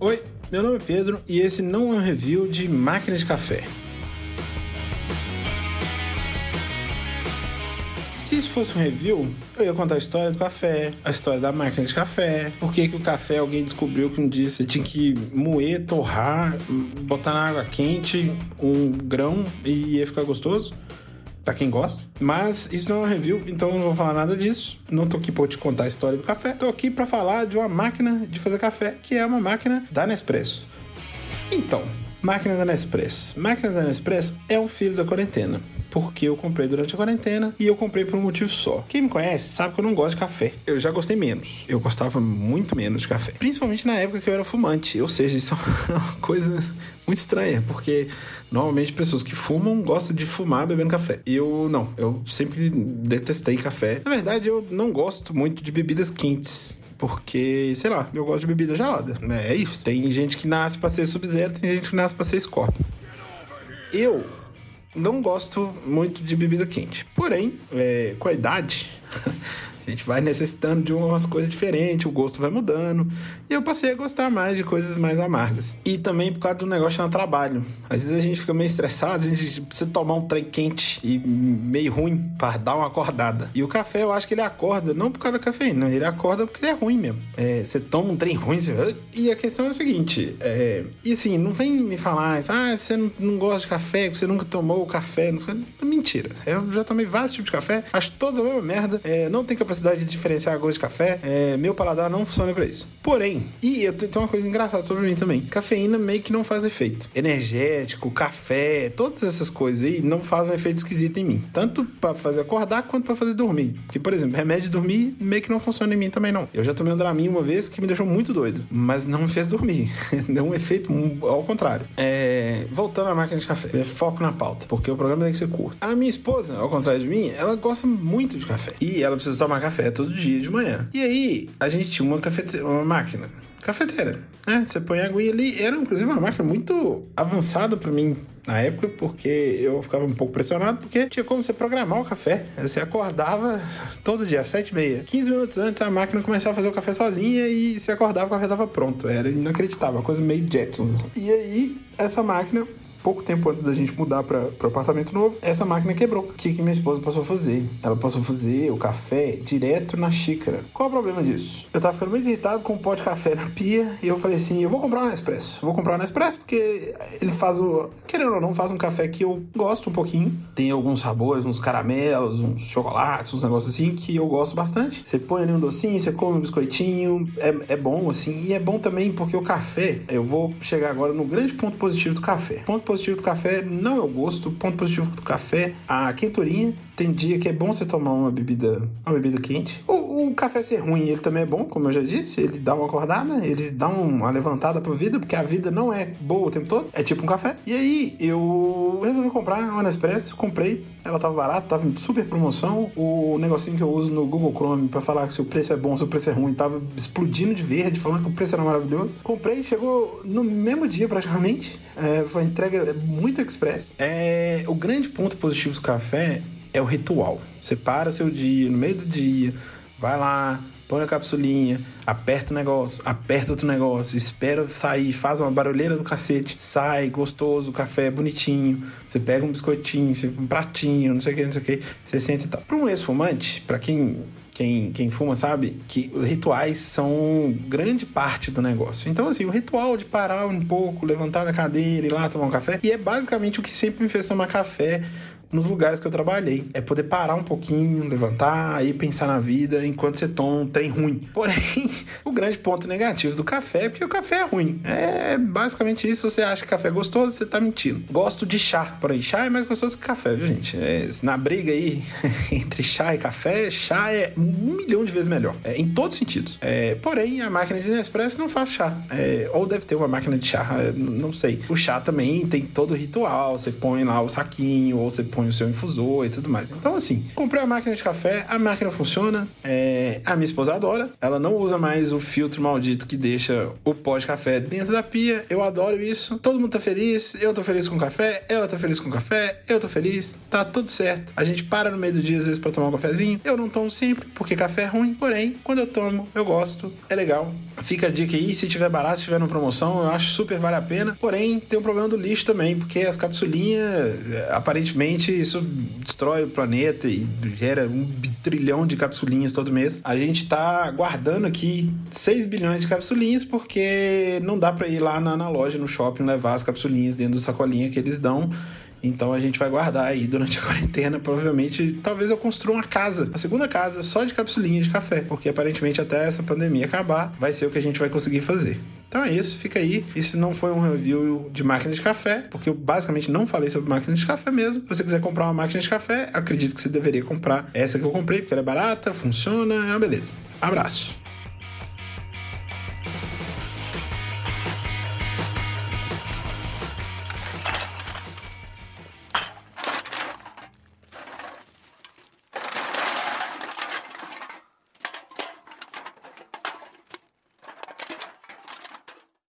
Oi, meu nome é Pedro e esse não é um review de máquina de café. Se isso fosse um review, eu ia contar a história do café, a história da máquina de café, por que, que o café alguém descobriu que um dia você tinha que moer, torrar, botar na água quente um grão e ia ficar gostoso pra quem gosta. Mas isso não é um review, então não vou falar nada disso. Não tô aqui pra te contar a história do café. Tô aqui para falar de uma máquina de fazer café, que é uma máquina da Nespresso. Então, máquina da Nespresso. Máquina da Nespresso é um filho da quarentena porque eu comprei durante a quarentena e eu comprei por um motivo só. Quem me conhece sabe que eu não gosto de café. Eu já gostei menos. Eu gostava muito menos de café. Principalmente na época que eu era fumante. Ou seja, isso é uma coisa muito estranha, porque normalmente pessoas que fumam gostam de fumar bebendo café. Eu não, eu sempre detestei café. Na verdade, eu não gosto muito de bebidas quentes. Porque, sei lá, eu gosto de bebida gelada. É isso. Tem gente que nasce pra ser Sub-Zero, tem gente que nasce pra ser Scorpion. Eu não gosto muito de bebida quente. Porém, é, com a idade, a gente vai necessitando de umas coisas diferentes, o gosto vai mudando. E eu passei a gostar mais de coisas mais amargas. E também por causa do negócio no trabalho. Às vezes a gente fica meio estressado, a gente precisa tomar um trem quente e meio ruim para dar uma acordada. E o café, eu acho que ele acorda, não por causa da cafeína, ele acorda porque ele é ruim mesmo. É, você toma um trem ruim, você... E a questão é o seguinte, é... e assim, não vem me falar, ah, você não, não gosta de café, você nunca tomou café, não sei... Mentira. Eu já tomei vários tipos de café, acho todos a mesma merda, é, não tenho capacidade de diferenciar gosto de café, é, meu paladar não funciona para isso. Porém, e eu tenho uma coisa engraçada sobre mim também. Cafeína meio que não faz efeito. Energético, café, todas essas coisas aí não fazem um efeito esquisito em mim. Tanto para fazer acordar quanto para fazer dormir. Porque, por exemplo, remédio de dormir meio que não funciona em mim também não. Eu já tomei um Dramin uma vez que me deixou muito doido, mas não me fez dormir. Deu um efeito ao contrário. É... Voltando à máquina de café. É foco na pauta, porque o programa tem que ser curto. A minha esposa, ao contrário de mim, ela gosta muito de café. E ela precisa tomar café todo dia de manhã. E aí, a gente tinha uma, cafete... uma máquina cafeteira, né? Você põe a aguinha ali. Era, inclusive, uma máquina muito avançada para mim na época, porque eu ficava um pouco pressionado, porque tinha como você programar o café. Você acordava todo dia, às 7 e meia. 15 minutos antes, a máquina começava a fazer o café sozinha e se acordava, o café estava pronto. Era inacreditável, uma coisa meio Jetsons. Assim. E aí, essa máquina pouco tempo antes da gente mudar para o apartamento novo, essa máquina quebrou. O que, que minha esposa passou a fazer? Ela passou a fazer o café direto na xícara. Qual o problema disso? Eu tava ficando muito irritado com um pó de café na pia e eu falei assim: eu vou comprar um Nespresso. Vou comprar um Nespresso porque ele faz o. Querendo ou não, faz um café que eu gosto um pouquinho. Tem alguns sabores, uns caramelos, uns chocolates, uns negócios assim que eu gosto bastante. Você põe ali um docinho, você come um biscoitinho. É, é bom assim. E é bom também porque o café, eu vou chegar agora no grande ponto positivo do café. Ponto positivo do café não é o gosto, ponto positivo do café, a quenturinha. Tem dia que é bom você tomar uma bebida, uma bebida quente. O, o café ser ruim, ele também é bom, como eu já disse, ele dá uma acordada, ele dá uma levantada pra vida, porque a vida não é boa o tempo todo, é tipo um café. E aí eu resolvi comprar uma Nespresso, comprei, ela tava barata, tava em super promoção. O negocinho que eu uso no Google Chrome para falar se o preço é bom, se o preço é ruim, tava explodindo de verde, falando que o preço era maravilhoso. Comprei, chegou no mesmo dia praticamente. É, foi entrega muito express. É, o grande ponto positivo do café é o ritual. Você para seu dia, no meio do dia, vai lá, põe a capsulinha, aperta o negócio, aperta outro negócio, espera sair, faz uma barulheira do cacete, sai, gostoso, o café é bonitinho, você pega um biscoitinho, um pratinho, não sei o que, não sei o que, você sente e tal. Para um ex-fumante, para quem quem, quem fuma sabe que os rituais são grande parte do negócio. Então, assim, o ritual de parar um pouco, levantar da cadeira, ir lá tomar um café, e é basicamente o que sempre me fez tomar café nos lugares que eu trabalhei. É poder parar um pouquinho, levantar e pensar na vida enquanto você toma um trem ruim. Porém, o grande ponto negativo do café é porque o café é ruim. É basicamente isso. Você acha que café é gostoso, você tá mentindo. Gosto de chá, porém, chá é mais gostoso que café, viu, gente? É, na briga aí entre chá e café, chá é um milhão de vezes melhor. É, em todos os sentidos. É, porém, a máquina de Nespresso não faz chá. É, ou deve ter uma máquina de chá, é, não sei. O chá também tem todo o ritual. Você põe lá o saquinho, ou você põe põe o seu infusor e tudo mais. Então, assim, comprei a máquina de café, a máquina funciona, é... a minha esposa adora, ela não usa mais o filtro maldito que deixa o pó de café dentro da pia, eu adoro isso, todo mundo tá feliz, eu tô feliz com o café, ela tá feliz com o café, eu tô feliz, tá tudo certo. A gente para no meio do dia às vezes pra tomar um cafezinho, eu não tomo sempre, porque café é ruim, porém, quando eu tomo, eu gosto, é legal. Fica a dica aí, se tiver barato, se tiver numa promoção, eu acho super vale a pena, porém, tem um problema do lixo também, porque as capsulinhas, aparentemente, isso destrói o planeta e gera um trilhão de capsulinhas todo mês. A gente tá guardando aqui 6 bilhões de capsulinhas porque não dá para ir lá na, na, loja, no shopping, levar as capsulinhas dentro do sacolinha que eles dão. Então a gente vai guardar aí durante a quarentena. Provavelmente, talvez eu construa uma casa, uma segunda casa só de capsulinhas de café, porque aparentemente até essa pandemia acabar, vai ser o que a gente vai conseguir fazer. Então é isso, fica aí. Esse não foi um review de máquina de café, porque eu basicamente não falei sobre máquina de café mesmo. Se você quiser comprar uma máquina de café, acredito que você deveria comprar essa que eu comprei, porque ela é barata, funciona, é uma beleza. Abraço.